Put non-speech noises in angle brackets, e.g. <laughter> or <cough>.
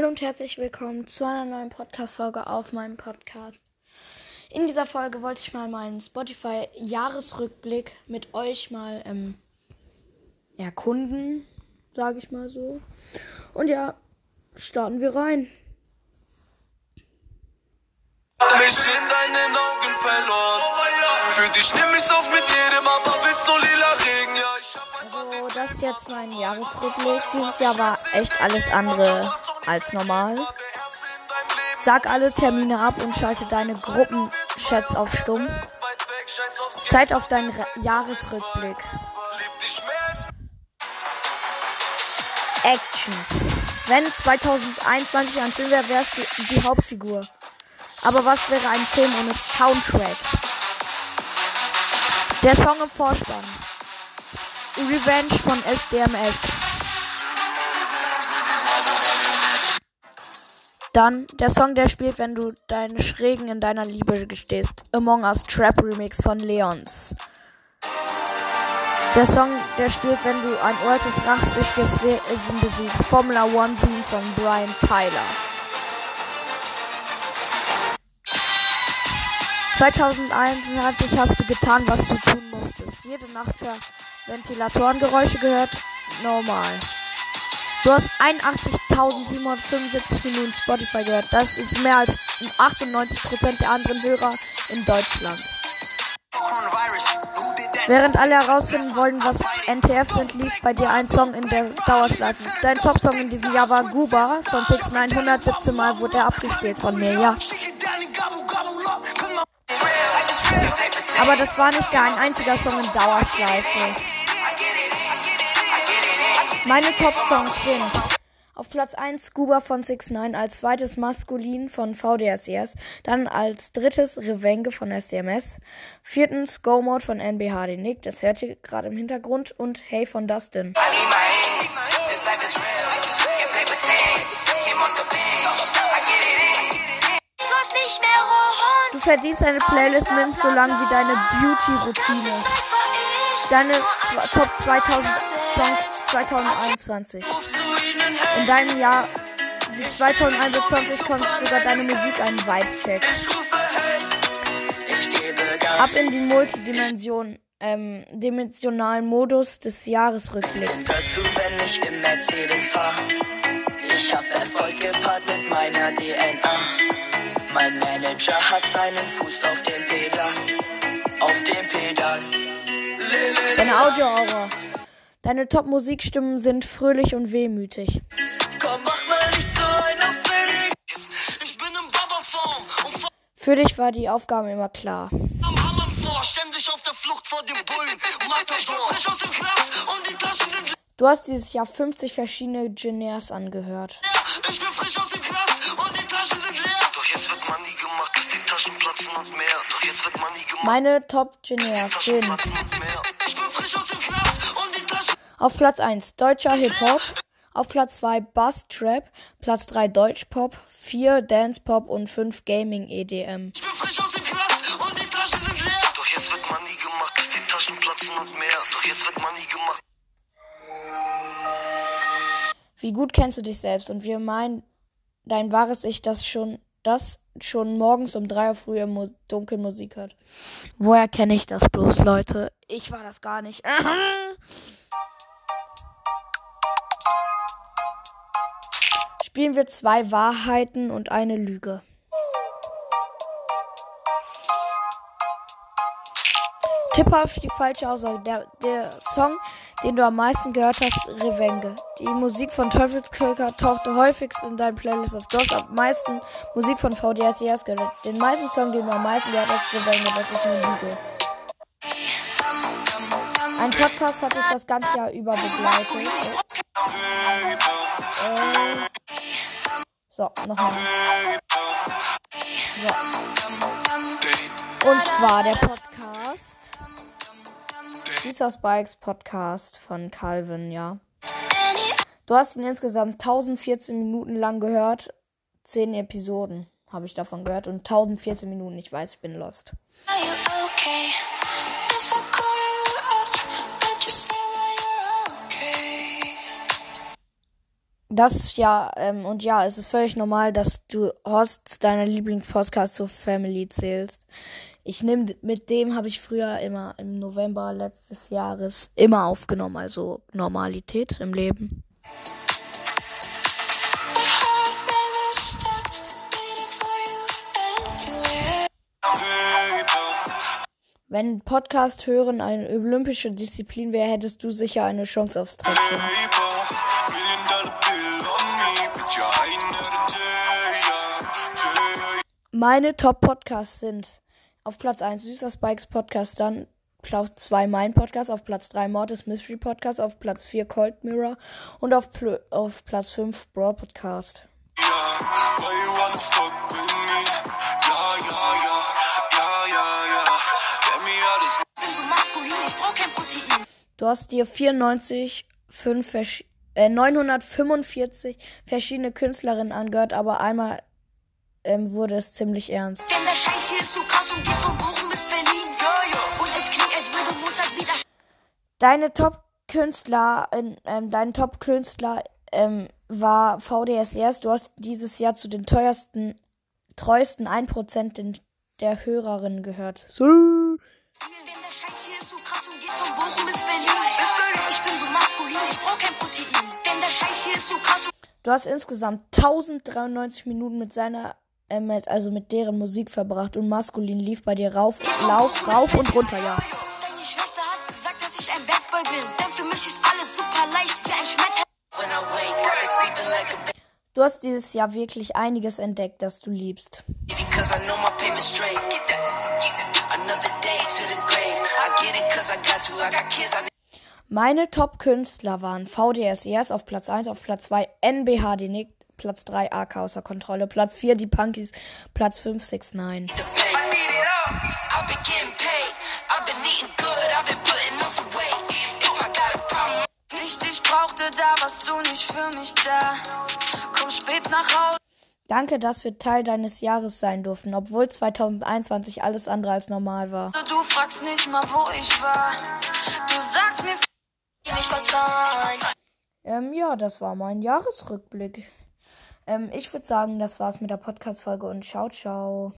Hallo und herzlich willkommen zu einer neuen Podcast-Folge auf meinem Podcast. In dieser Folge wollte ich mal meinen Spotify-Jahresrückblick mit euch mal ähm, erkunden, sage ich mal so. Und ja, starten wir rein. mich in deinen Augen verloren. Für dich nehm ich's auf mit jedem, aber willst du lila Regen? Ja, Also, das ist jetzt mein Jahresrückblick. Dieses Jahr war echt alles andere als normal. Sag alle Termine ab und schalte deine Gruppenchats auf Stumm. Zeit auf deinen Re Jahresrückblick. Action. Wenn 2021 ein Film wäre, wärst du die Hauptfigur. Aber was wäre ein Film ohne Soundtrack? Der Song im Vorspann. Revenge von SDMS. Dann der Song, der spielt, wenn du deine Schrägen in deiner Liebe gestehst. Among Us Trap Remix von Leons. Der Song, der spielt, wenn du ein uraltes, rachsüchtiges Wesen besiegst. Formula One Theme von Brian Tyler. 2021 hast du getan, was du tun musstest. Jede Nacht für Ventilatorengeräusche gehört. Normal. Du hast 81.775 Minuten Spotify gehört. Das ist mehr als 98% der anderen Hörer in Deutschland. Während alle herausfinden wollen, was NTF sind, lief bei dir ein Song in der Dauerschleife. Dein Top-Song in diesem Jahr war Guba von 6 117 Mal wurde er abgespielt von mir, ja. Aber das war nicht gar ein einziger Song in Dauerschleife. Meine Top-Songs sind auf Platz 1 Scuba von 6 9 als zweites Maskulin von VDSES, dann als drittes Revenge von SDMS, viertens Go Mode von NBHD Nick, das hört ihr gerade im Hintergrund, und Hey von Dustin. Du verdienst eine Playlist mit so lang wie deine Beauty-Routine. Deine Top 2000 Songs 2021. In deinem Jahr wie 2021 kommt sogar deine Musik einen Vibe-Check. Ab in die Multidimension, ähm, dimensionalen Modus des Jahresrückblicks. Dazu, wenn ich im Mercedes fahr. Ich hab Erfolg gepaart mit meiner DNA. Mein Manager hat seinen Fuß auf dem Pedal. Auf dem Pedal. Deine Audio-Aura. Deine Top-Musikstimmen sind fröhlich und wehmütig. Komm, mach mal nicht so ein auf billig. Ich bin im Baba-Form und fahr Für dich war die Aufgabe immer klar. am Hammern vor. Ständig auf der Flucht vor dem Bullen. Matador. Ich bin frisch aus dem Knast und die Taschen sind leer. Du hast dieses Jahr 50 verschiedene Genres angehört. Ich bin frisch aus dem Knast und die Taschen sind leer. Doch jetzt wird Money gemacht, bis die Taschen platzen und mehr. Doch jetzt wird Money gemacht, Meine Top Taschen sind auf Platz 1 deutscher Hip-Hop, auf Platz 2 Bass Trap, Platz 3 Deutschpop, 4 Dance Pop und 5 Gaming EDM. Ich bin frisch aus dem Knast und die Taschen sind leer. Doch jetzt wird Money gemacht, bis die Taschen platzen und mehr. Doch jetzt wird Money gemacht. Wie gut kennst du dich selbst und wir meinen dein wahres Ich, das schon das schon morgens um 3 Uhr früh im Mu Dunkeln Musik hört. Woher kenne ich das bloß, Leute? Ich war das gar nicht. <laughs> Spielen wir zwei Wahrheiten und eine Lüge. Tippe auf die falsche Aussage. Der, der Song, den du am meisten gehört hast, Revenge. Die Musik von Teufelskircher tauchte häufigst in deinen Playlist auf. Du hast am meisten Musik von VDSES gehört. Den meisten Song, den du am meisten gehört hast, Revenge. Das ist eine Lüge. Ein Podcast hat dich das ganze Jahr über begleitet. Äh, so, nochmal. So. Und zwar der Podcast. Süßer Spikes Podcast von Calvin, ja. Du hast ihn insgesamt 1014 Minuten lang gehört. 10 Episoden habe ich davon gehört und 1014 Minuten. Ich weiß, ich bin lost. Are you okay? Das ja, ähm, und ja, es ist völlig normal, dass du Hosts deiner Lieblingspodcast zur Family zählst. Ich nehme, mit dem habe ich früher immer im November letztes Jahres immer aufgenommen, also Normalität im Leben. Wenn Podcast hören eine olympische Disziplin wäre, hättest du sicher eine Chance aufs Treffen. Meine Top-Podcasts sind auf Platz 1 Süßer Spikes Podcast, dann Platz 2 mein Podcast, auf Platz 3 Mortis Mystery Podcast, auf Platz 4 Cold Mirror und auf, Pl auf Platz 5 Brawl Podcast. Yeah. Du hast dir 94, 5 versch äh, 945 verschiedene Künstlerinnen angehört, aber einmal ähm, wurde es ziemlich ernst. Denn der Scheiß hier ist so krass und geht von Bochum bis Berlin. Ja, ja. Und es klingt, als würde Mozart wieder Deine Top-Künstler, ähm, dein Top-Künstler ähm, war VDSRs. Du hast dieses Jahr zu den teuersten, treuesten 1% den, der Hörerinnen gehört. So. Du hast insgesamt 1093 Minuten mit seiner, äh, mit, also mit deren Musik verbracht und maskulin lief bei dir rauf, lauf, rauf und runter, ja. Deine Schwester hat gesagt, dass ich ein Bad Boy bin. Denn für mich ist alles super leicht wie ein Schmetter. When I wake, I've been sleeping like a Du hast dieses Jahr wirklich einiges entdeckt, das du liebst. Meine Top-Künstler waren VDSES auf Platz 1, auf Platz 2 NBH die Nick, Platz 3 AK außer Kontrolle, Platz 4 die Punkies, Platz 5 6 9 the bank. I need it all. I've been getting paid. I've been eating good. I've been putting on some weight. If I got a problem, Nicht ich brauchte, da warst du nicht für mich da. Komm spät nach Hause. Danke, dass wir Teil deines Jahres sein durften, obwohl 2021 alles andere als normal war. Du fragst nicht mal, wo ich war. Du sagst mir, nicht verzeihen. Ähm, ja, das war mein Jahresrückblick. Ähm, ich würde sagen, das war's mit der Podcast-Folge und ciao, ciao.